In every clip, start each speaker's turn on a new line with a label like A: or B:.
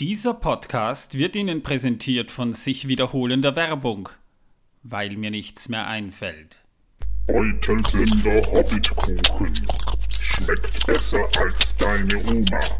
A: Dieser Podcast wird Ihnen präsentiert von sich wiederholender Werbung, weil mir nichts mehr einfällt.
B: Beutelsender Hobbitkuchen. Schmeckt besser als deine Oma.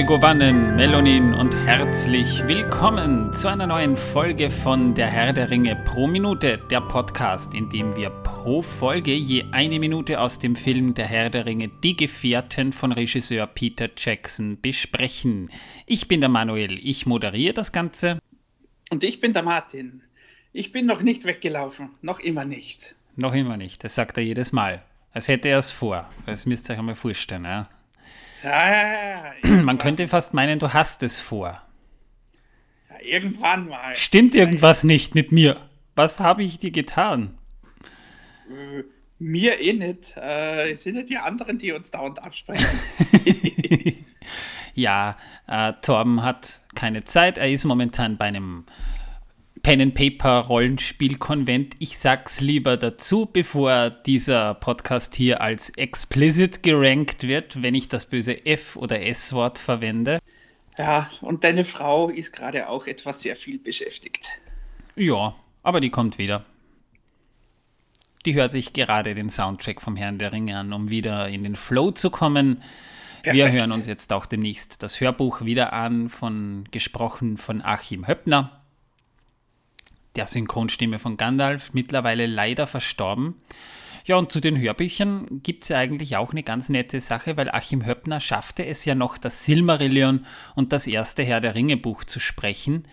A: Megovanen, Melonin und herzlich willkommen zu einer neuen Folge von Der Herr der Ringe pro Minute, der Podcast, in dem wir pro Folge je eine Minute aus dem Film Der Herr der Ringe, die Gefährten von Regisseur Peter Jackson besprechen. Ich bin der Manuel, ich moderiere das Ganze.
C: Und ich bin der Martin. Ich bin noch nicht weggelaufen, noch immer nicht.
A: Noch immer nicht, das sagt er jedes Mal. Als hätte er es vor. Das müsst ihr euch einmal vorstellen, ja.
C: Ja, ja.
A: Man könnte fast meinen, du hast es vor.
C: irgendwann mal.
A: Stimmt irgendwas nicht mit mir? Was habe ich dir getan?
C: Äh, Mir eh nicht. Äh, es sind ja die anderen, die uns dauernd absprechen.
A: Ja, äh, Torben hat keine Zeit. Er ist momentan bei einem Pen-and-Paper-Rollenspiel-Konvent. Ich sag's lieber dazu, bevor dieser Podcast hier als explicit gerankt wird, wenn ich das böse F- oder S-Wort verwende.
C: ja, und deine Frau ist gerade auch etwas sehr viel beschäftigt.
A: Ja, aber die kommt wieder. Die hört sich gerade den Soundtrack vom Herrn der Ringe an, um wieder in den Flow zu kommen. Wir
C: Perfekt.
A: hören uns jetzt auch demnächst das Hörbuch wieder an, von, gesprochen von Achim Höppner, der Synchronstimme von Gandalf, mittlerweile leider verstorben. Ja, und zu den Hörbüchern gibt es ja eigentlich auch eine ganz nette Sache, weil Achim Höppner schaffte es ja noch, das Silmarillion und das erste Herr der Ringe Buch zu sprechen.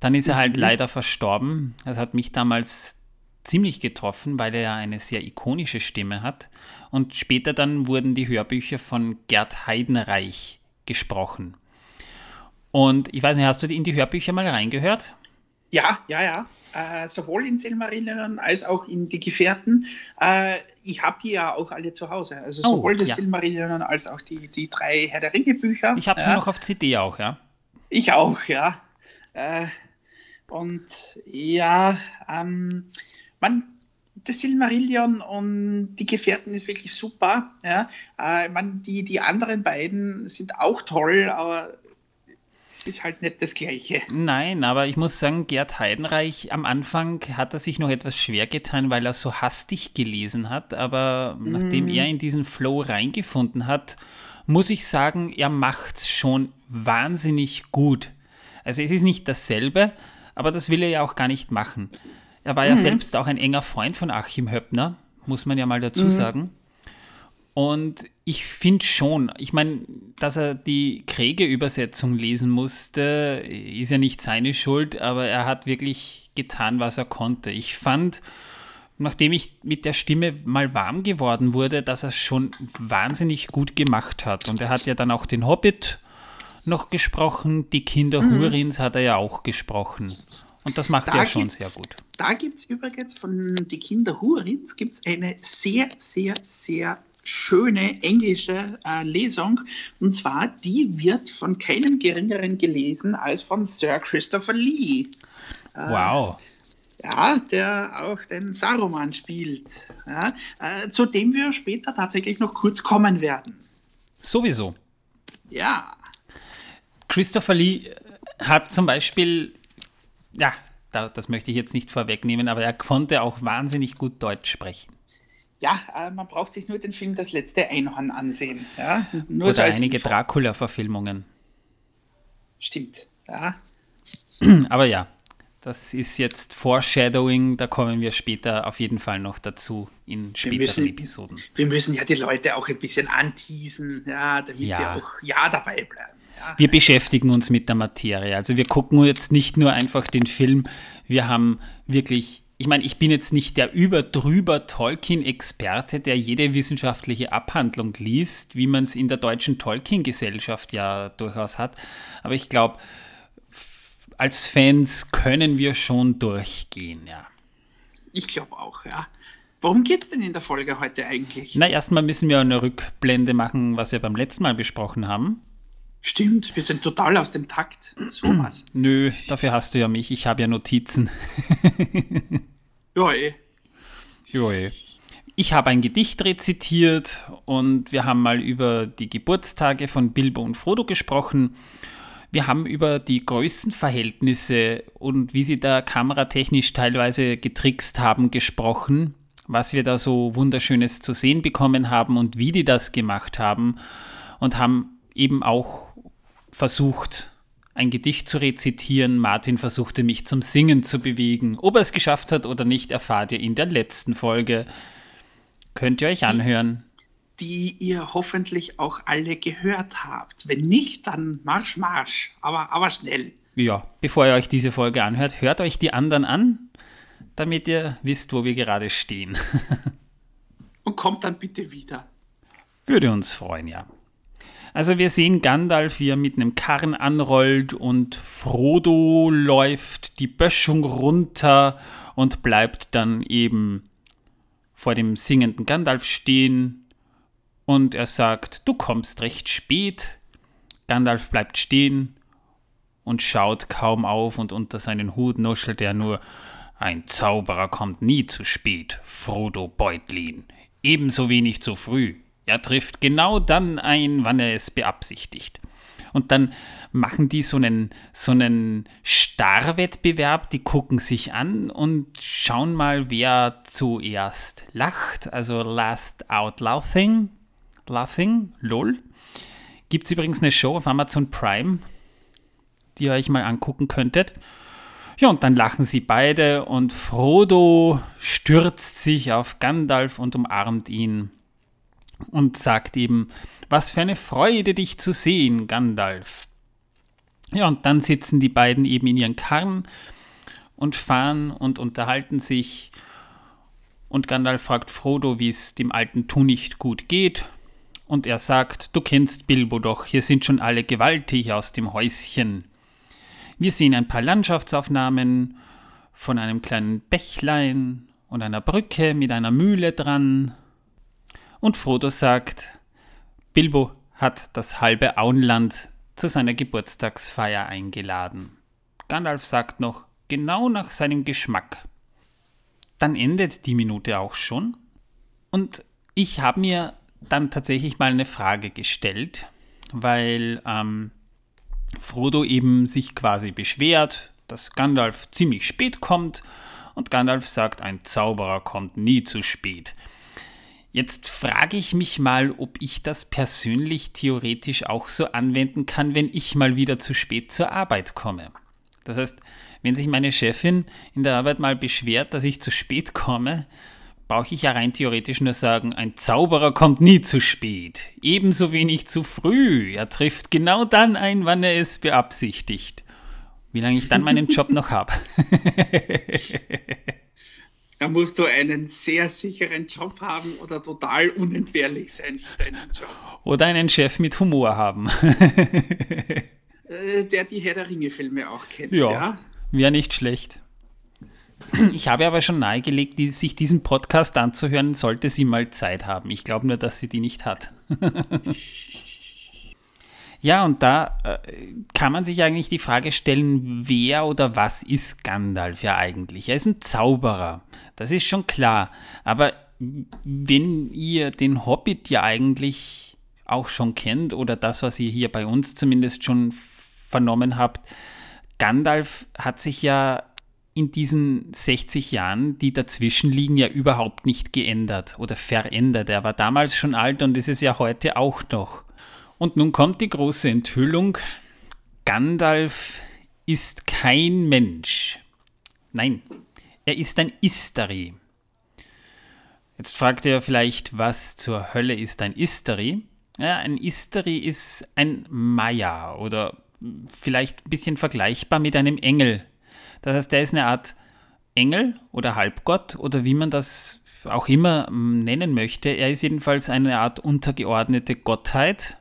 A: Dann ist er halt leider verstorben. Das hat mich damals ziemlich getroffen, weil er ja eine sehr ikonische Stimme hat. Und später dann wurden die Hörbücher von Gerd Heidenreich gesprochen. Und ich weiß nicht, hast du in die Hörbücher mal reingehört?
C: Ja, ja, ja. Äh, sowohl in Silmarillion als auch in die Gefährten. Äh, ich habe die ja auch alle zu Hause. Also
A: Oh,
C: sowohl das
A: ja.
C: Silmarillion als auch die, die drei Herr der Ringe Bücher.
A: Ich habe sie
C: ja.
A: noch auf CD auch, ja.
C: Ich auch, ja. Äh, und ja, ähm, man, das Silmarillion und die Gefährten ist wirklich super. Ja. Äh, man, die, die anderen beiden sind auch toll, aber es ist halt nicht das Gleiche.
A: Nein, aber ich muss sagen, Gerd Heidenreich am Anfang hat er sich noch etwas schwer getan, weil er so hastig gelesen hat. Aber nachdem er in diesen Flow reingefunden hat, muss ich sagen, er macht's schon wahnsinnig gut. Also es ist nicht dasselbe, aber das will er ja auch gar nicht machen. Er war ja selbst auch ein enger Freund von Achim Höppner, muss man ja mal dazu sagen. Und ich finde schon, ich meine, dass er die Kriege-Übersetzung lesen musste, ist ja nicht seine Schuld, aber er hat wirklich getan, was er konnte. Ich fand, nachdem ich mit der Stimme mal warm geworden wurde, dass er es schon wahnsinnig gut gemacht hat. Und er hat ja dann auch den Hobbit noch gesprochen, die Kinder Hurins hat er ja auch gesprochen. Und das macht er schon sehr gut.
C: Da gibt es übrigens von Die Kinder Hurins gibt's eine sehr, sehr, sehr schöne englische äh, Lesung. Und zwar, die wird von keinem geringeren gelesen als von Sir Christopher Lee.
A: Wow.
C: Ja, der auch den Saruman spielt. Ja, äh, zu dem wir später tatsächlich noch kurz kommen werden.
A: Sowieso.
C: Ja,
A: Christopher Lee hat zum Beispiel, ja, da, das möchte ich jetzt nicht vorwegnehmen, aber er konnte auch wahnsinnig gut Deutsch sprechen.
C: Ja äh, man braucht sich nur den Film Das letzte Einhorn ansehen. Ja, nur so
A: Oder einige. Dracula-Verfilmungen.
C: Stimmt. Ja.
A: Aber ja, das ist jetzt Foreshadowing, da kommen wir später auf jeden Fall noch dazu in späteren
C: müssen-
A: Episoden.
C: wir müssen ja die Leute auch ein bisschen anteasen, ja, damit
A: Ja.
C: sie auch ja dabei bleiben. Ja.
A: Wir beschäftigen uns mit der Materie. Also wir gucken jetzt nicht nur einfach den Film, wir haben wirklich, ich meine, ich bin jetzt nicht der überdrüber Tolkien-Experte, der jede wissenschaftliche Abhandlung liest, wie man es in der deutschen Tolkien-Gesellschaft ja durchaus hat. Aber ich glaube, als Fans können wir schon durchgehen, ja.
C: Ich glaube auch, ja. Worum geht es denn in der Folge heute eigentlich?
A: Na, erstmal müssen wir eine Rückblende machen, was wir beim letzten Mal besprochen haben.
C: Stimmt, wir sind total aus dem Takt. So was.
A: Nö, dafür hast du ja mich. Ich habe ja Notizen.
C: ja, eh.
A: Ja, eh. Ich habe ein Gedicht rezitiert und wir haben mal über die Geburtstage von Bilbo und Frodo gesprochen. Wir haben über die Größenverhältnisse und wie sie da kameratechnisch teilweise getrickst haben gesprochen, was wir da so wunderschönes zu sehen bekommen haben und wie die das gemacht haben und haben eben auch versucht, ein Gedicht zu rezitieren. Martin versuchte mich zum Singen zu bewegen. Ob er es geschafft hat oder nicht, erfahrt ihr in der letzten Folge. Könnt ihr euch anhören.
C: Die ihr hoffentlich auch alle gehört habt. Wenn nicht, dann Marsch, Marsch. Aber, aber schnell.
A: Ja, bevor ihr euch diese Folge anhört, hört euch die anderen an, damit ihr wisst, wo wir gerade stehen.
C: Und kommt dann bitte wieder.
A: Würde uns freuen, ja. Also wir sehen Gandalf, wie er mit einem Karren anrollt und Frodo läuft die Böschung runter und bleibt dann eben vor dem singenden Gandalf stehen und er sagt, du kommst recht spät. Gandalf bleibt stehen und schaut kaum auf und unter seinen Hut nuschelt er nur, ein Zauberer kommt nie zu spät, Frodo Beutlin, ebenso wenig zu früh. Er trifft genau dann ein, wann er es beabsichtigt. Und dann machen die so einen, so einen Starrwettbewerb, die gucken sich an und schauen mal, wer zuerst lacht. Also Last Out Laughing. Laughing, lol. Gibt es übrigens eine Show auf Amazon Prime, die ihr euch mal angucken könntet. Ja, und dann lachen sie beide und Frodo stürzt sich auf Gandalf und umarmt ihn und sagt ihm, was für eine Freude, dich zu sehen, Gandalf. Ja, und dann sitzen die beiden eben in ihren Karren und fahren und unterhalten sich. Und Gandalf fragt Frodo, wie es dem alten Tunicht gut geht. Und er sagt, du kennst Bilbo doch, hier sind schon alle gewaltig aus dem Häuschen. Wir sehen ein paar Landschaftsaufnahmen von einem kleinen Bächlein und einer Brücke mit einer Mühle dran und Frodo sagt, Bilbo hat das halbe Auenland zu seiner Geburtstagsfeier eingeladen. Gandalf sagt noch, genau nach seinem Geschmack. Dann endet die Minute auch schon. Und ich habe mir dann tatsächlich mal eine Frage gestellt, weil ähm, Frodo eben sich quasi beschwert, dass Gandalf ziemlich spät kommt und Gandalf sagt, ein Zauberer kommt nie zu spät. Jetzt frage ich mich mal, ob ich das persönlich theoretisch auch so anwenden kann, wenn ich mal wieder zu spät zur Arbeit komme. Das heißt, wenn sich meine Chefin in der Arbeit mal beschwert, dass ich zu spät komme, brauche ich ja rein theoretisch nur sagen, ein Zauberer kommt nie zu spät, ebenso wenig zu früh. Er trifft genau dann ein, wann er es beabsichtigt. Wie lange ich dann meinen Job noch habe.
C: Musst du einen sehr sicheren Job haben oder total unentbehrlich sein für deinen Job.
A: Oder einen Chef mit Humor haben.
C: Äh, der die Herr der Ringe-Filme auch kennt.
A: Ja, ja? wäre nicht schlecht. Ich habe aber schon nahegelegt, die, sich diesen Podcast anzuhören, sollte sie mal Zeit haben. Ich glaube nur, dass sie die nicht hat. Ja, und da äh, kann man sich eigentlich die Frage stellen, wer oder was ist Gandalf ja eigentlich? Er ist ein Zauberer, das ist schon klar. Aber wenn ihr den Hobbit ja eigentlich auch schon kennt oder das, was ihr hier bei uns zumindest schon vernommen habt, Gandalf hat sich ja in diesen 60 Jahren, die dazwischen liegen, ja überhaupt nicht geändert oder verändert. Er war damals schon alt und ist es ja heute auch noch. Und nun kommt die große Enthüllung. Gandalf ist kein Mensch. Nein, er ist ein Istari. Jetzt fragt ihr vielleicht, was zur Hölle ist ein Istari? Ja, ein Istari ist ein Maya oder vielleicht ein bisschen vergleichbar mit einem Engel. Das heißt, er ist eine Art Engel oder Halbgott oder wie man das auch immer nennen möchte. Er ist jedenfalls eine Art untergeordnete Gottheit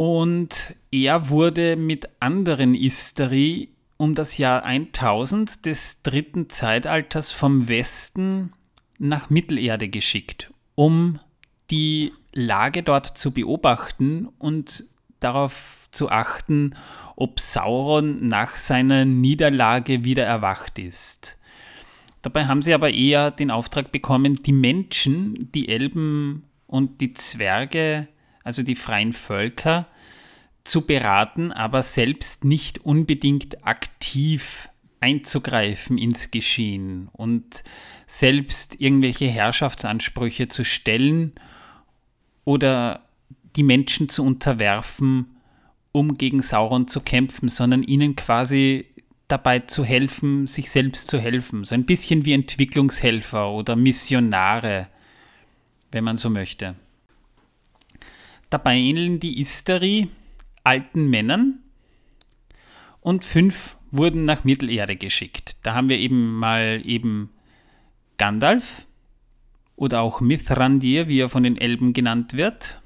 A: und er wurde mit anderen Istari um das Jahr 1000 des dritten Zeitalters vom Westen nach Mittelerde geschickt, um die Lage dort zu beobachten und darauf zu achten, ob Sauron nach seiner Niederlage wieder erwacht ist. Dabei haben sie aber eher den Auftrag bekommen, die Menschen, die Elben und die Zwerge, also die freien Völker, zu beraten, aber selbst nicht unbedingt aktiv einzugreifen ins Geschehen und selbst irgendwelche Herrschaftsansprüche zu stellen oder die Menschen zu unterwerfen, um gegen Sauron zu kämpfen, sondern ihnen quasi dabei zu helfen, sich selbst zu helfen. So ein bisschen wie Entwicklungshelfer oder Missionare, wenn man so möchte. Dabei ähneln die Istari alten Männern und fünf wurden nach Mittelerde geschickt. Da haben wir eben mal eben Gandalf oder auch Mithrandir, wie er von den Elben genannt wird.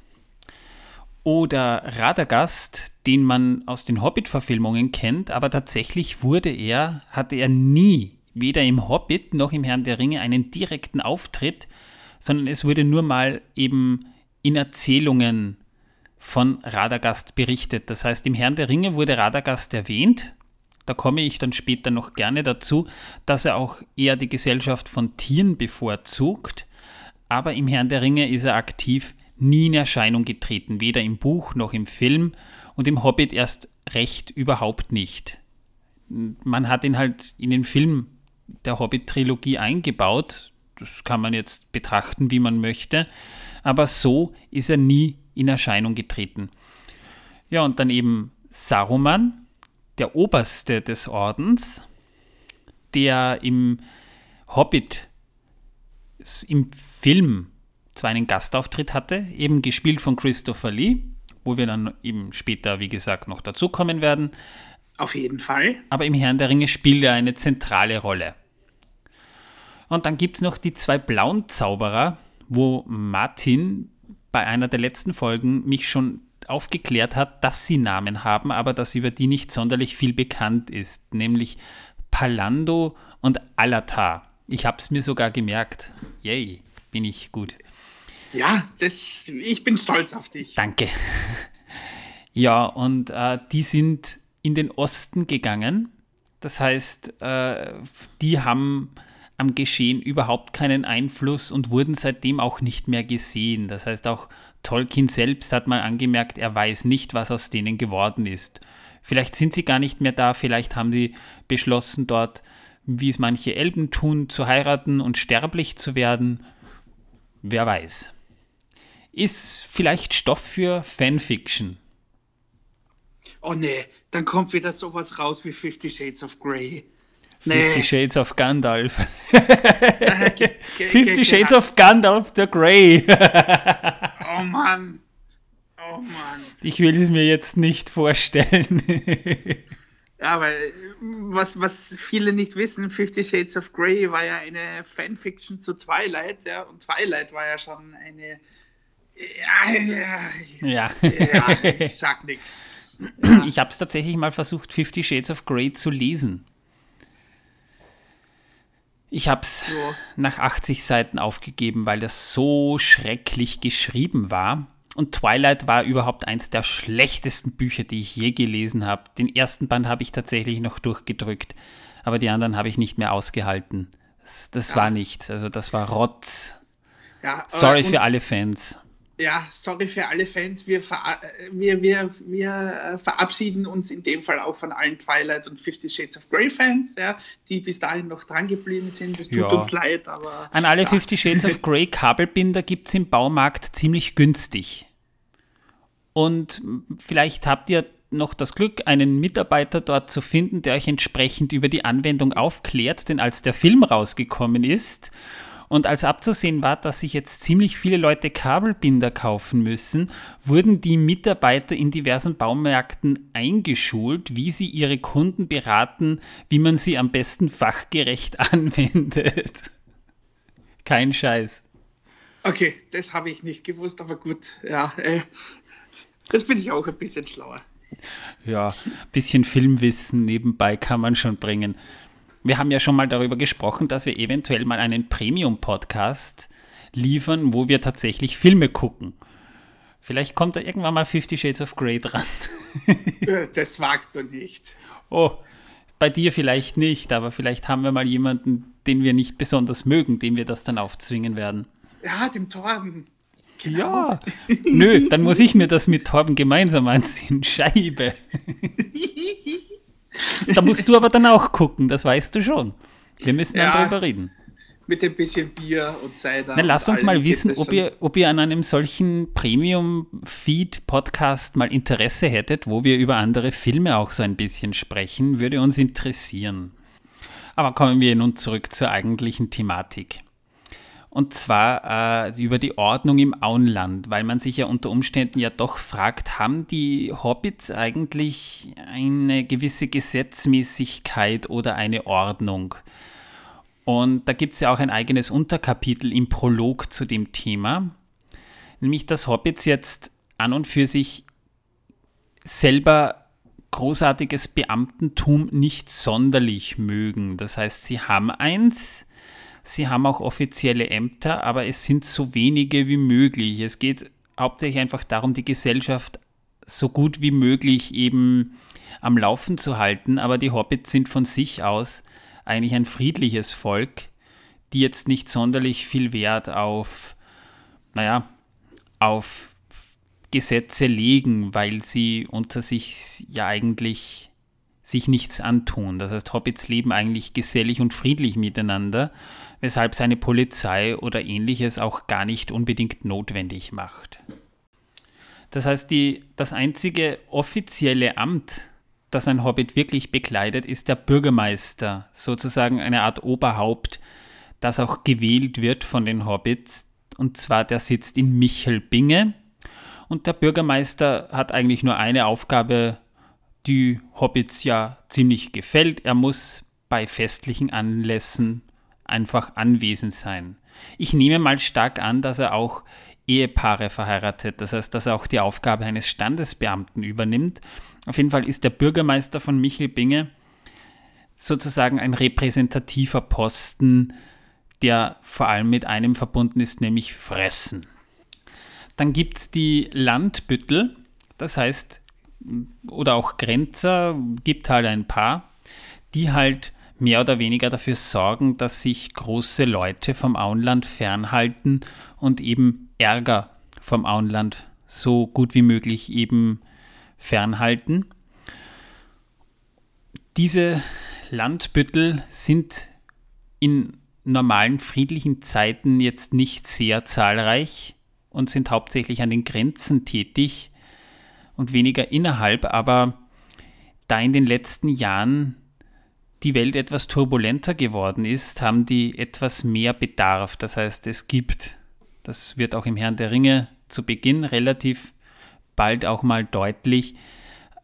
A: Oder Radagast, den man aus den Hobbit-Verfilmungen kennt, aber tatsächlich wurde er, hatte er nie, weder im Hobbit noch im Herrn der Ringe, einen direkten Auftritt, sondern es wurde nur mal eben in Erzählungen von Radagast berichtet. Das heißt, im Herrn der Ringe wurde Radagast erwähnt. Da komme ich dann später noch gerne dazu, dass er auch eher die Gesellschaft von Tieren bevorzugt. Aber im Herrn der Ringe ist er aktiv nie in Erscheinung getreten, weder im Buch noch im Film und im Hobbit erst recht überhaupt nicht. Man hat ihn halt in den Film der Hobbit-Trilogie eingebaut, das kann man jetzt betrachten, wie man möchte, aber so ist er nie in Erscheinung getreten. Ja, und dann eben Saruman, der Oberste des Ordens, der im Hobbit im Film zwar einen Gastauftritt hatte, eben gespielt von Christopher Lee, wo wir dann eben später, wie gesagt, noch dazukommen werden.
C: Auf jeden Fall.
A: Aber im Herrn der Ringe spielt er eine zentrale Rolle. Und dann gibt es noch die zwei blauen Zauberer, wo Martin bei einer der letzten Folgen mich schon aufgeklärt hat, dass sie Namen haben, aber dass über die nicht sonderlich viel bekannt ist, nämlich Palando und Alatar. Ich habe es mir sogar gemerkt. Yay, bin ich gut.
C: Ja, das, ich bin stolz auf dich.
A: Danke. Ja, und äh, die sind in den Osten gegangen. Das heißt, äh, die haben am Geschehen überhaupt keinen Einfluss und wurden seitdem auch nicht mehr gesehen. Das heißt, auch Tolkien selbst hat mal angemerkt, er weiß nicht, was aus denen geworden ist. Vielleicht sind sie gar nicht mehr da, vielleicht haben sie beschlossen, dort, wie es manche Elben tun, zu heiraten und sterblich zu werden. Wer weiß ist vielleicht Stoff für Fanfiction.
C: Oh nee, dann kommt wieder sowas raus wie Fifty Shades of Grey.
A: Nee. Fifty Shades of Gandalf. Fifty Shades of Gandalf the Grey.
C: oh Mann. Oh Mann.
A: Ich will es mir jetzt nicht vorstellen.
C: ja, weil was, was viele nicht wissen, Fifty Shades of Grey war ja eine Fanfiction zu Twilight, ja, und Twilight war ja schon eine ja, ja, ja. ja ich sag nichts.
A: Ja. Ich habe es tatsächlich mal versucht, Fifty Shades of Grey zu lesen. Ich habe es so. nach 80 Seiten aufgegeben, weil das so schrecklich geschrieben war. Und Twilight war überhaupt eins der schlechtesten Bücher, die ich je gelesen habe. Den ersten Band habe ich tatsächlich noch durchgedrückt, aber die anderen habe ich nicht mehr ausgehalten. Das, das war nichts, also das war Rotz. Ja, Sorry für alle Fans
C: ja, sorry für alle Fans, wir, ver wir, wir, wir äh, verabschieden uns in dem Fall auch von allen Twilight und Fifty Shades of Grey Fans, ja, die bis dahin noch dran geblieben sind. Es tut ja. uns leid, aber.
A: An alle ja. Fifty Shades of Grey Kabelbinder gibt es im Baumarkt ziemlich günstig. Und vielleicht habt ihr noch das Glück, einen Mitarbeiter dort zu finden, der euch entsprechend über die Anwendung aufklärt, denn als der Film rausgekommen ist und als abzusehen war, dass sich jetzt ziemlich viele Leute Kabelbinder kaufen müssen, wurden die Mitarbeiter in diversen Baumärkten eingeschult, wie sie ihre Kunden beraten, wie man sie am besten fachgerecht anwendet. Kein Scheiß.
C: Okay, das habe ich nicht gewusst, aber gut, ja, äh, das bin ich auch ein bisschen schlauer.
A: Ja, ein bisschen Filmwissen nebenbei kann man schon bringen. Wir haben ja schon mal darüber gesprochen, dass wir eventuell mal einen Premium-Podcast liefern, wo wir tatsächlich Filme gucken. Vielleicht kommt da irgendwann mal Fifty Shades of Grey dran.
C: Äh, das wagst du nicht.
A: Oh, bei dir vielleicht nicht, aber vielleicht haben wir mal jemanden, den wir nicht besonders mögen, dem wir das dann aufzwingen werden.
C: Ja, dem Torben.
A: Genau. Ja, nö, dann muss ich mir das mit Torben gemeinsam ansehen. Scheibe. da musst du aber dann auch gucken, das weißt du schon. Wir müssen ja, dann drüber reden.
C: Mit ein bisschen Bier und Cider.
A: Na, lasst uns mal wissen, ob ihr, ob ihr an einem solchen Premium-Feed-Podcast mal Interesse hättet, wo wir über andere Filme auch so ein bisschen sprechen. Würde uns interessieren. Aber kommen wir nun zurück zur eigentlichen Thematik. Und zwar äh, über die Ordnung im Auenland, weil man sich ja unter Umständen ja doch fragt, haben die Hobbits eigentlich eine gewisse Gesetzmäßigkeit oder eine Ordnung? Und da gibt es ja auch ein eigenes Unterkapitel im Prolog zu dem Thema, nämlich dass Hobbits jetzt an und für sich selber großartiges Beamtentum nicht sonderlich mögen. Das heißt, sie haben eins, Sie haben auch offizielle Ämter, aber es sind so wenige wie möglich. Es geht hauptsächlich einfach darum, die Gesellschaft so gut wie möglich eben am Laufen zu halten. Aber die Hobbits sind von sich aus eigentlich ein friedliches Volk, die jetzt nicht sonderlich viel Wert auf, naja, auf Gesetze legen, weil sie unter sich ja eigentlich sich nichts antun. Das heißt, Hobbits leben eigentlich gesellig und friedlich miteinander, weshalb seine Polizei oder ähnliches auch gar nicht unbedingt notwendig macht. Das heißt, die, das einzige offizielle Amt, das ein Hobbit wirklich bekleidet, ist der Bürgermeister, sozusagen eine Art Oberhaupt, das auch gewählt wird von den Hobbits. Und zwar der sitzt in Michelbinge. Und der Bürgermeister hat eigentlich nur eine Aufgabe die Hobbits ja ziemlich gefällt. Er muss bei festlichen Anlässen einfach anwesend sein. Ich nehme mal stark an, dass er auch Ehepaare verheiratet, das heißt, dass er auch die Aufgabe eines Standesbeamten übernimmt. Auf jeden Fall ist der Bürgermeister von Michelbinge sozusagen ein repräsentativer Posten, der vor allem mit einem verbunden ist, nämlich Fressen. Dann gibt es die Landbüttel, das heißt oder auch Grenzer, gibt halt ein paar, die halt mehr oder weniger dafür sorgen, dass sich große Leute vom Auenland fernhalten und eben Ärger vom Auenland so gut wie möglich eben fernhalten. Diese Landbüttel sind in normalen friedlichen Zeiten jetzt nicht sehr zahlreich und sind hauptsächlich an den Grenzen tätig, und weniger innerhalb, aber da in den letzten Jahren die Welt etwas turbulenter geworden ist, haben die etwas mehr Bedarf. Das heißt, es gibt, das wird auch im Herrn der Ringe zu Beginn relativ bald auch mal deutlich,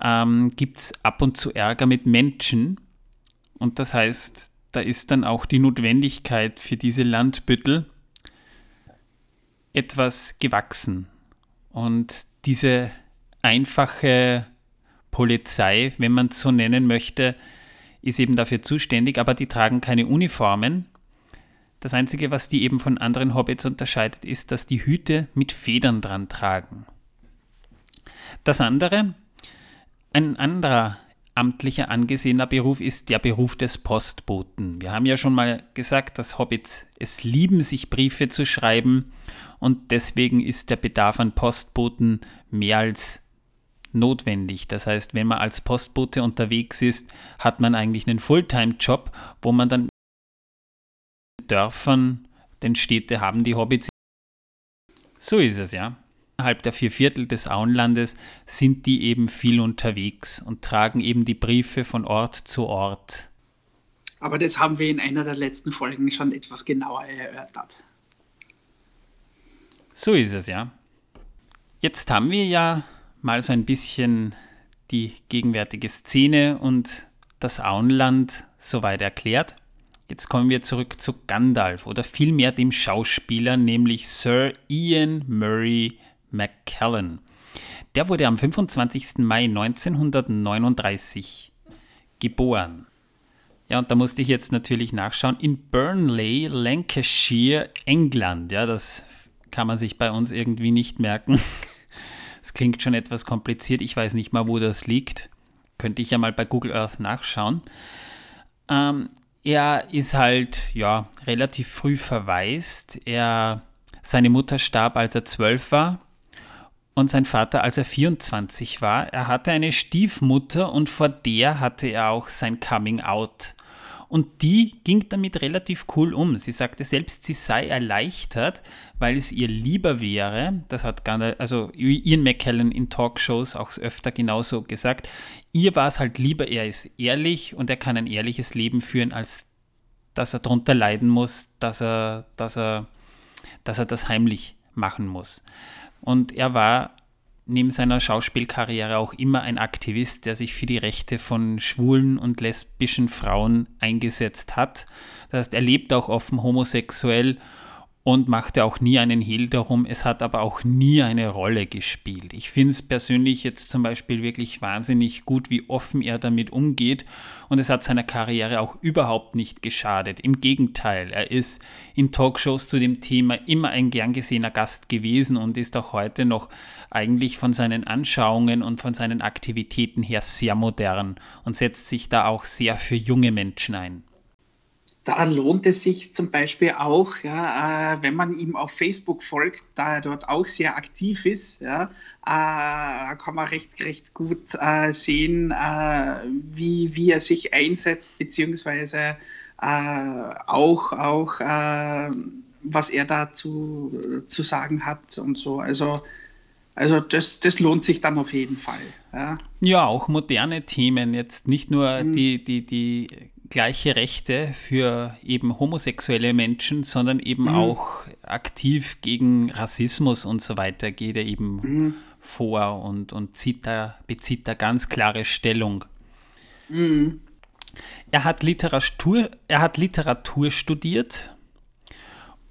A: ähm, gibt es ab und zu Ärger mit Menschen. Und das heißt, da ist dann auch die Notwendigkeit für diese Landbüttel etwas gewachsen. Und diese einfache Polizei, wenn man es so nennen möchte, ist eben dafür zuständig, aber die tragen keine Uniformen. Das Einzige, was die eben von anderen Hobbits unterscheidet, ist, dass die Hüte mit Federn dran tragen. Das andere, ein anderer amtlicher angesehener Beruf ist der Beruf des Postboten. Wir haben ja schon mal gesagt, dass Hobbits es lieben, sich Briefe zu schreiben und deswegen ist der Bedarf an Postboten mehr als notwendig. Das heißt, wenn man als Postbote unterwegs ist, hat man eigentlich einen Fulltime-Job, wo man dann Dörfern, den Städte haben die Hobbits. So ist es ja. Innerhalb der vier Viertel des Auenlandes sind die eben viel unterwegs und tragen eben die Briefe von Ort zu Ort.
C: Aber das haben wir in einer der letzten Folgen schon etwas genauer erörtert.
A: So ist es ja. Jetzt haben wir ja mal so ein bisschen die gegenwärtige Szene und das Auenland soweit erklärt. Jetzt kommen wir zurück zu Gandalf oder vielmehr dem Schauspieler, nämlich Sir Ian Murray McKellen. Der wurde am 25. Mai 1939 geboren. Ja, und da musste ich jetzt natürlich nachschauen. In Burnley, Lancashire, England. Ja, das kann man sich bei uns irgendwie nicht merken. Es klingt schon etwas kompliziert. Ich weiß nicht mal, wo das liegt. Könnte ich ja mal bei Google Earth nachschauen. Ähm, er ist halt ja relativ früh verwaist. Er, seine Mutter starb, als er zwölf war und sein Vater, als er 24 war. Er hatte eine Stiefmutter und vor der hatte er auch sein Coming Out. Und die ging damit relativ cool um. Sie sagte selbst, sie sei erleichtert, weil es ihr lieber wäre. Das hat gar also Ian McKellen in Talkshows auch öfter genauso gesagt. Ihr war es halt lieber, er ist ehrlich und er kann ein ehrliches Leben führen, als dass er darunter leiden muss, dass er, dass er, dass er das heimlich machen muss. Und er war neben seiner Schauspielkarriere auch immer ein Aktivist, der sich für die Rechte von schwulen und lesbischen Frauen eingesetzt hat. Das heißt, er lebt auch offen homosexuell und machte auch nie einen Hehl darum. Es hat aber auch nie eine Rolle gespielt. Ich finde es persönlich jetzt zum Beispiel wirklich wahnsinnig gut, wie offen er damit umgeht und es hat seiner Karriere auch überhaupt nicht geschadet. Im Gegenteil, er ist in Talkshows zu dem Thema immer ein gern gesehener Gast gewesen und ist auch heute noch eigentlich von seinen Anschauungen und von seinen Aktivitäten her sehr modern und setzt sich da auch sehr für junge Menschen ein
C: da lohnt es sich zum Beispiel auch, ja, äh, wenn man ihm auf Facebook folgt, da er dort auch sehr aktiv ist, ja, äh, kann man recht, recht gut äh, sehen, äh, wie, wie er sich einsetzt, beziehungsweise äh, auch, auch äh, was er dazu zu sagen hat und so. Also, also das, das lohnt sich dann auf jeden Fall.
A: Ja, ja auch moderne Themen, jetzt nicht nur mhm. die, die, die gleiche Rechte für eben homosexuelle Menschen, sondern eben mhm. auch aktiv gegen Rassismus und so weiter geht er eben mhm. vor und, und zieht da, bezieht da ganz klare Stellung. Mhm. Er, hat Literatur, er hat Literatur studiert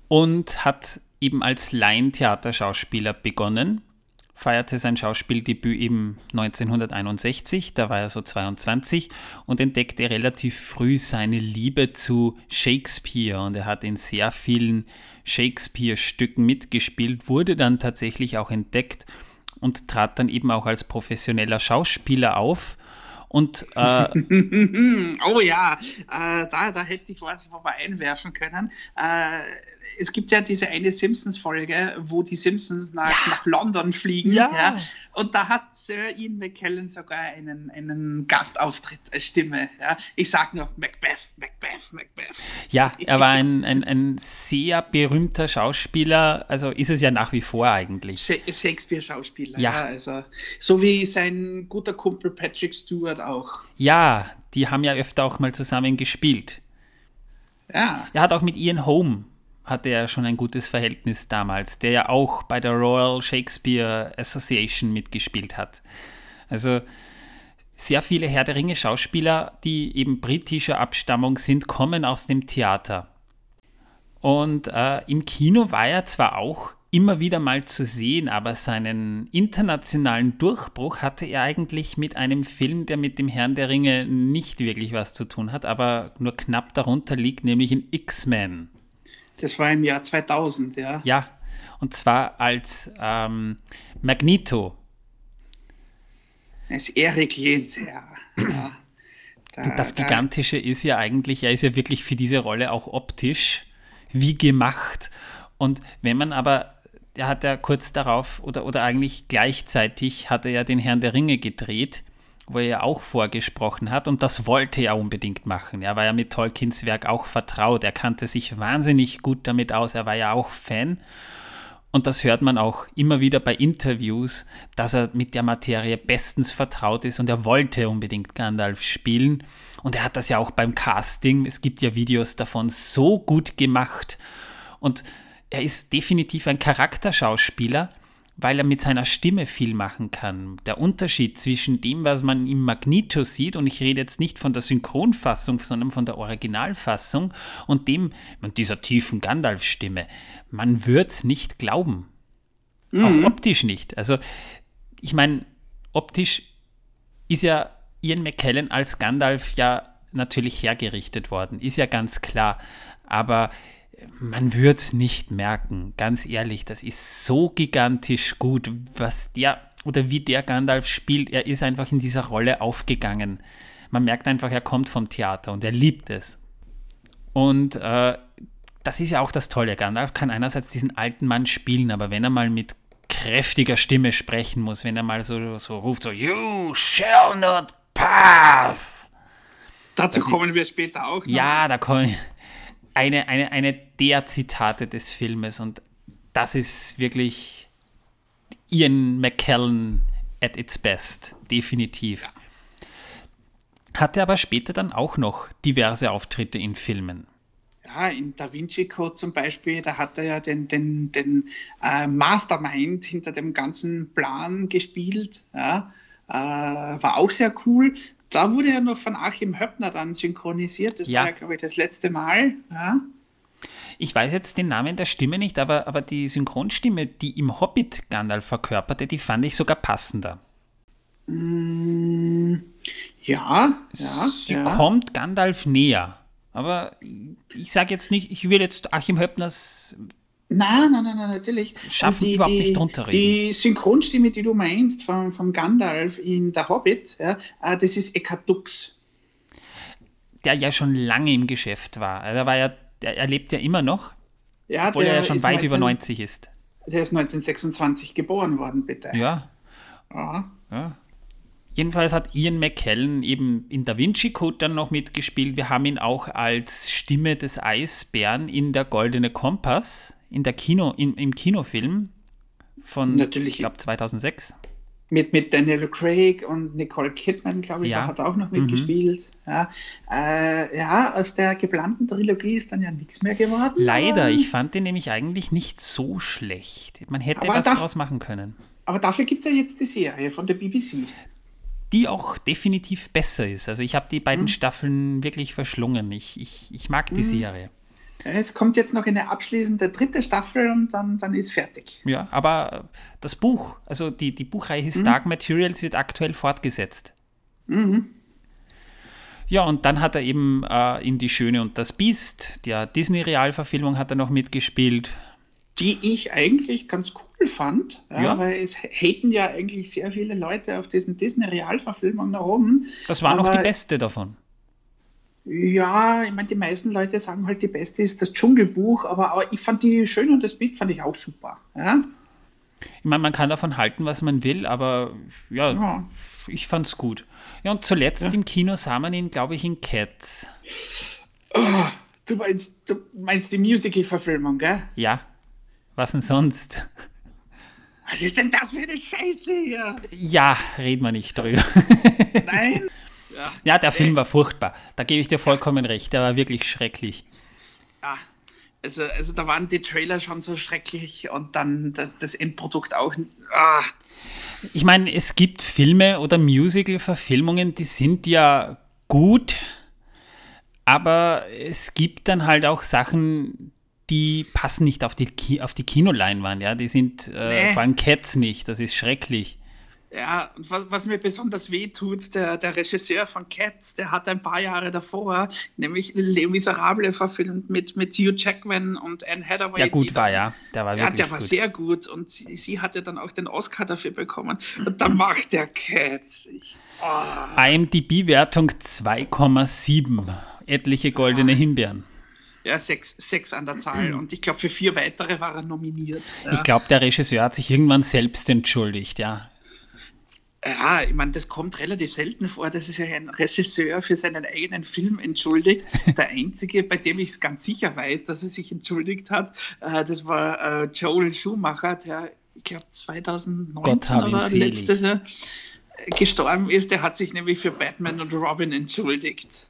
A: und hat eben als Laientheaterschauspieler begonnen feierte sein Schauspieldebüt eben 1961, da war er so 22 und entdeckte relativ früh seine Liebe zu Shakespeare und er hat in sehr vielen Shakespeare-Stücken mitgespielt, wurde dann tatsächlich auch entdeckt und trat dann eben auch als professioneller Schauspieler auf. Und äh,
C: oh ja, äh, da, da hätte ich was vorbei einwerfen können. Äh, es gibt ja diese eine Simpsons-Folge, wo die Simpsons nach, ja. nach London fliegen. Ja. ja. Und da hat Sir Ian McKellen sogar einen, einen Gastauftritt als Stimme. Ja. Ich sag nur Macbeth, Macbeth, Macbeth.
A: Ja, er war ein, ein, ein sehr berühmter Schauspieler. Also ist es ja nach wie vor eigentlich.
C: Shakespeare-Schauspieler. Ja. ja. Also, so wie sein guter Kumpel Patrick Stewart auch.
A: Ja, die haben ja öfter auch mal zusammen gespielt. Ja. Er hat auch mit Ian Holm hatte er schon ein gutes Verhältnis damals, der ja auch bei der Royal Shakespeare Association mitgespielt hat. Also sehr viele Herr der Ringe Schauspieler, die eben britischer Abstammung sind, kommen aus dem Theater. Und äh, im Kino war er zwar auch immer wieder mal zu sehen, aber seinen internationalen Durchbruch hatte er eigentlich mit einem Film, der mit dem Herrn der Ringe nicht wirklich was zu tun hat, aber nur knapp darunter liegt, nämlich in X-Men.
C: Das war im Jahr 2000, ja.
A: Ja, und zwar als ähm, Magneto.
C: Als Eric Jens, ja. ja.
A: Da, das Gigantische da. ist ja eigentlich, er ist ja wirklich für diese Rolle auch optisch wie gemacht. Und wenn man aber, er hat ja kurz darauf oder, oder eigentlich gleichzeitig hat er ja den Herrn der Ringe gedreht wo er ja auch vorgesprochen hat und das wollte er unbedingt machen. Er war ja mit Tolkiens Werk auch vertraut, er kannte sich wahnsinnig gut damit aus, er war ja auch Fan. Und das hört man auch immer wieder bei Interviews, dass er mit der Materie bestens vertraut ist und er wollte unbedingt Gandalf spielen. Und er hat das ja auch beim Casting, es gibt ja Videos davon, so gut gemacht. Und er ist definitiv ein Charakterschauspieler, weil er mit seiner Stimme viel machen kann. Der Unterschied zwischen dem, was man im Magneto sieht, und ich rede jetzt nicht von der Synchronfassung, sondern von der Originalfassung, und dem, und dieser tiefen Gandalf-Stimme, man wird es nicht glauben. Mhm. Auch optisch nicht. Also, ich meine, optisch ist ja Ian McKellen als Gandalf ja natürlich hergerichtet worden, ist ja ganz klar. Aber man würde es nicht merken, ganz ehrlich, das ist so gigantisch gut, was der oder wie der Gandalf spielt, er ist einfach in dieser Rolle aufgegangen. Man merkt einfach, er kommt vom Theater und er liebt es. Und äh, das ist ja auch das Tolle. Gandalf kann einerseits diesen alten Mann spielen, aber wenn er mal mit kräftiger Stimme sprechen muss, wenn er mal so, so ruft, so, You shall not pass.
C: Dazu kommen ist, wir später auch. Noch.
A: Ja, da kommen eine, eine, eine der Zitate des Filmes und das ist wirklich Ian McKellen at its best, definitiv. Ja. Hatte aber später dann auch noch diverse Auftritte in Filmen.
C: Ja, in Da Vinci Code zum Beispiel, da hat er ja den, den, den äh, Mastermind hinter dem ganzen Plan gespielt. Ja, äh, war auch sehr cool. Da wurde er noch von Achim Höppner dann synchronisiert. Das ja. war ja, glaube ich, das letzte Mal. Ja.
A: Ich weiß jetzt den Namen der Stimme nicht, aber, aber die Synchronstimme, die im Hobbit Gandalf verkörperte, die fand ich sogar passender.
C: Mm, ja, ja.
A: Sie
C: ja.
A: kommt Gandalf näher. Aber ich sage jetzt nicht, ich will jetzt Achim Höppners.
C: Nein, nein, nein, nein natürlich.
A: Schaffen die, überhaupt die, nicht drunter
C: Die Synchronstimme, die du meinst von, von Gandalf in Der Hobbit, ja, äh, das ist Eckhard Dux.
A: Der ja schon lange im Geschäft war. Er, war ja, er lebt ja immer noch. Ja, obwohl er ja schon weit 19, über 90 ist.
C: Er ist 1926 geboren worden, bitte.
A: Ja.
C: Ja.
A: ja. Jedenfalls hat Ian McKellen eben in Da Vinci Code dann noch mitgespielt. Wir haben ihn auch als Stimme des Eisbären in der Goldene Kompass, in der Kino, in, im Kinofilm von,
C: Natürlich.
A: ich glaube, 2006.
C: Mit, mit Daniel Craig und Nicole Kidman, glaube ich, ja. hat auch noch mitgespielt. Mhm. Ja. Äh, ja, aus der geplanten Trilogie ist dann ja nichts mehr geworden.
A: Leider, ich fand den nämlich eigentlich nicht so schlecht. Man hätte was daraus machen können.
C: Aber dafür gibt es ja jetzt die Serie von der BBC
A: die auch definitiv besser ist. Also ich habe die beiden mhm. Staffeln wirklich verschlungen. Ich, ich, ich mag die mhm. Serie.
C: Es kommt jetzt noch eine abschließende dritte Staffel und dann, dann ist fertig.
A: Ja, aber das Buch, also die, die Buchreihe mhm. Dark Materials wird aktuell fortgesetzt.
C: Mhm.
A: Ja, und dann hat er eben äh, in Die Schöne und das Biest, der Disney-Realverfilmung hat er noch mitgespielt
C: die ich eigentlich ganz cool fand, ja, ja. weil es haten ja eigentlich sehr viele Leute auf diesen Disney-Realverfilmungen da oben.
A: Das war noch die beste davon.
C: Ja, ich meine, die meisten Leute sagen halt, die beste ist das Dschungelbuch, aber, aber ich fand die Schön und das Biest fand ich auch super. Ja?
A: Ich meine, man kann davon halten, was man will, aber ja, ja. ich fand's gut. Ja, und zuletzt ja. im Kino sah man ihn, glaube ich, in Cats.
C: Oh, du, meinst, du meinst die Musical-Verfilmung, gell?
A: Ja. Was denn sonst?
C: Was ist denn das für eine Scheiße hier?
A: Ja, reden wir nicht drüber.
C: Nein.
A: Ja, ja der Film war furchtbar. Da gebe ich dir vollkommen recht. Der war wirklich schrecklich.
C: Ja, also, also da waren die Trailer schon so schrecklich und dann das, das Endprodukt auch. Ah.
A: Ich meine, es gibt Filme oder Musical-Verfilmungen, die sind ja gut, aber es gibt dann halt auch Sachen, die passen nicht auf die, Ki auf die Kinoleinwand, ja. Die sind äh, nee. vor allem Cats nicht, das ist schrecklich.
C: Ja, und was, was mir besonders weh tut, der, der Regisseur von Cats, der hat ein paar Jahre davor nämlich Les Miserables verfilmt mit, mit Hugh Jackman und Anne Hathaway.
A: Der gut war, ja. Der war wirklich
C: Ja, der war
A: gut.
C: sehr gut und sie, sie hatte dann auch den Oscar dafür bekommen. Und dann macht der Cats. Ich,
A: oh. IMDb-Wertung 2,7. Etliche goldene ja. Himbeeren
C: ja, sechs, sechs an der Zahl. Und ich glaube, für vier weitere war er nominiert.
A: Ja. Ich glaube, der Regisseur hat sich irgendwann selbst entschuldigt, ja.
C: Ja, ich meine, das kommt relativ selten vor, dass sich ein Regisseur für seinen eigenen Film entschuldigt. Der einzige, bei dem ich es ganz sicher weiß, dass er sich entschuldigt hat, äh, das war äh, Joel Schumacher, der, ich glaube, 2019 oder letztes Jahr gestorben ist. Der hat sich nämlich für Batman und Robin entschuldigt.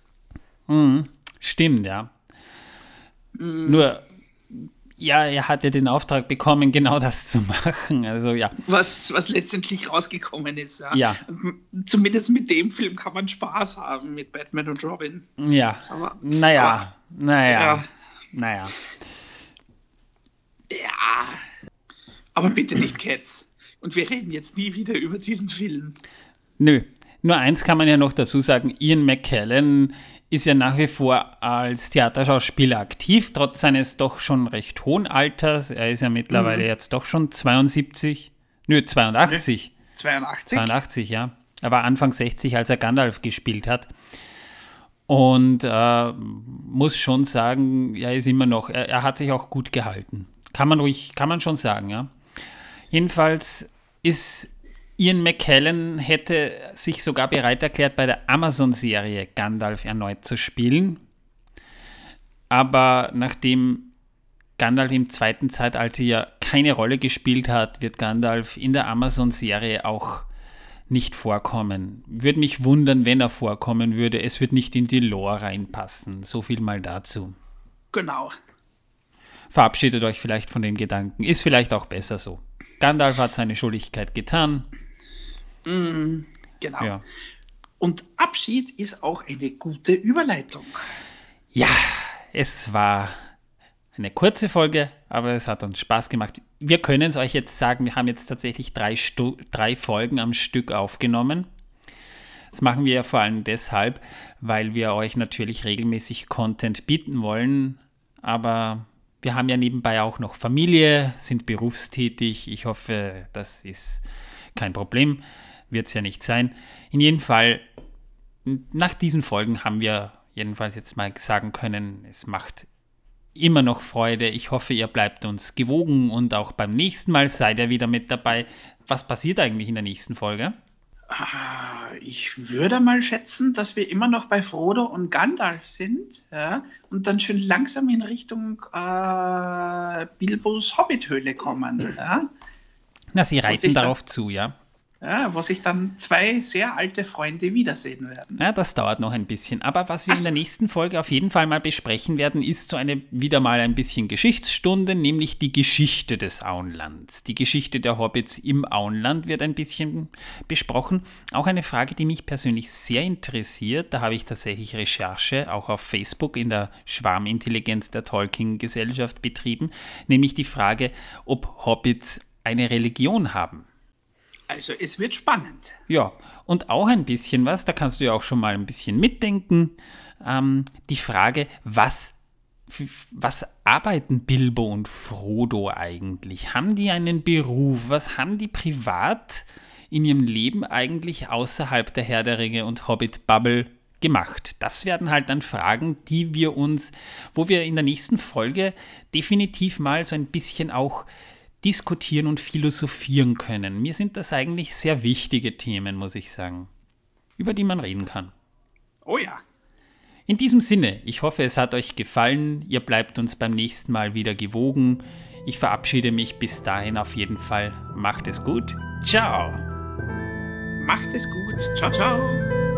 A: Mhm, stimmt, ja. Mhm. Nur, ja, er hatte den Auftrag bekommen, genau das zu machen. Also ja.
C: Was, was letztendlich rausgekommen ist, ja.
A: ja.
C: Zumindest mit dem Film kann man Spaß haben mit Batman und Robin.
A: Ja. Aber, naja, aber, naja, ja. naja.
C: Ja. Aber bitte nicht Cats. Und wir reden jetzt nie wieder über diesen Film.
A: Nö. Nur eins kann man ja noch dazu sagen: Ian McKellen ist ja nach wie vor als Theaterschauspieler aktiv, trotz seines doch schon recht hohen Alters. Er ist ja mittlerweile mhm. jetzt doch schon 72, nö, 82.
C: 82.
A: 82, ja. Er war Anfang 60, als er Gandalf gespielt hat. Und äh, muss schon sagen, er ist immer noch, er, er, hat sich auch gut gehalten. Kann man ruhig, kann man schon sagen, ja. Jedenfalls ist Ian McKellen hätte sich sogar bereit erklärt, bei der Amazon-Serie Gandalf erneut zu spielen. Aber nachdem Gandalf im zweiten Zeitalter ja keine Rolle gespielt hat, wird Gandalf in der Amazon-Serie auch nicht vorkommen. Würde mich wundern, wenn er vorkommen würde. Es wird nicht in die Lore reinpassen. So viel mal dazu.
C: Genau.
A: Verabschiedet euch vielleicht von dem Gedanken. Ist vielleicht auch besser so. Gandalf hat seine Schuldigkeit getan.
C: Mm, genau. Ja. Und Abschied ist auch eine gute Überleitung.
A: Ja, es war eine kurze Folge, aber es hat uns Spaß gemacht. Wir können es euch jetzt sagen, wir haben jetzt tatsächlich drei, Stu drei Folgen am Stück aufgenommen. Das machen wir ja vor allem deshalb, weil wir euch natürlich regelmäßig Content bieten wollen. Aber wir haben ja nebenbei auch noch Familie, sind berufstätig. Ich hoffe, das ist kein Problem. Wird es ja nicht sein. In jedem Fall, nach diesen Folgen haben wir jedenfalls jetzt mal sagen können, es macht immer noch Freude. Ich hoffe, ihr bleibt uns gewogen und auch beim nächsten Mal seid ihr wieder mit dabei. Was passiert eigentlich in der nächsten Folge?
C: Ah, ich würde mal schätzen, dass wir immer noch bei Frodo und Gandalf sind ja, und dann schön langsam in Richtung äh, Bilbos Hobbithöhle kommen. Ja.
A: Na, sie reiten darauf zu, ja
C: ja, wo sich dann zwei sehr alte Freunde wiedersehen werden.
A: Ja, das dauert noch ein bisschen. Aber was wir Ach. in der nächsten Folge auf jeden Fall mal besprechen werden, ist so eine wieder mal ein bisschen Geschichtsstunde, nämlich die Geschichte des Auenlands. Die Geschichte der Hobbits im Auenland wird ein bisschen besprochen. Auch eine Frage, die mich persönlich sehr interessiert. Da habe ich tatsächlich Recherche auch auf Facebook in der Schwarmintelligenz der Tolkien-Gesellschaft betrieben, nämlich die Frage, ob Hobbits eine Religion haben.
C: Also es wird spannend.
A: Ja, und auch ein bisschen was, da kannst du ja auch schon mal ein bisschen mitdenken. Ähm, die Frage, was, was arbeiten Bilbo und Frodo eigentlich? Haben die einen Beruf? Was haben die privat in ihrem Leben eigentlich außerhalb der Herr der Ringe und Hobbit-Bubble gemacht? Das werden halt dann Fragen, die wir uns, wo wir in der nächsten Folge definitiv mal so ein bisschen auch diskutieren und philosophieren können. Mir sind das eigentlich sehr wichtige Themen, muss ich sagen, über die man reden kann.
C: Oh ja.
A: In diesem Sinne, ich hoffe, es hat euch gefallen. Ihr bleibt uns beim nächsten Mal wieder gewogen. Ich verabschiede mich bis dahin auf jeden Fall. Macht es gut. Ciao.
C: Macht es gut. Ciao, ciao.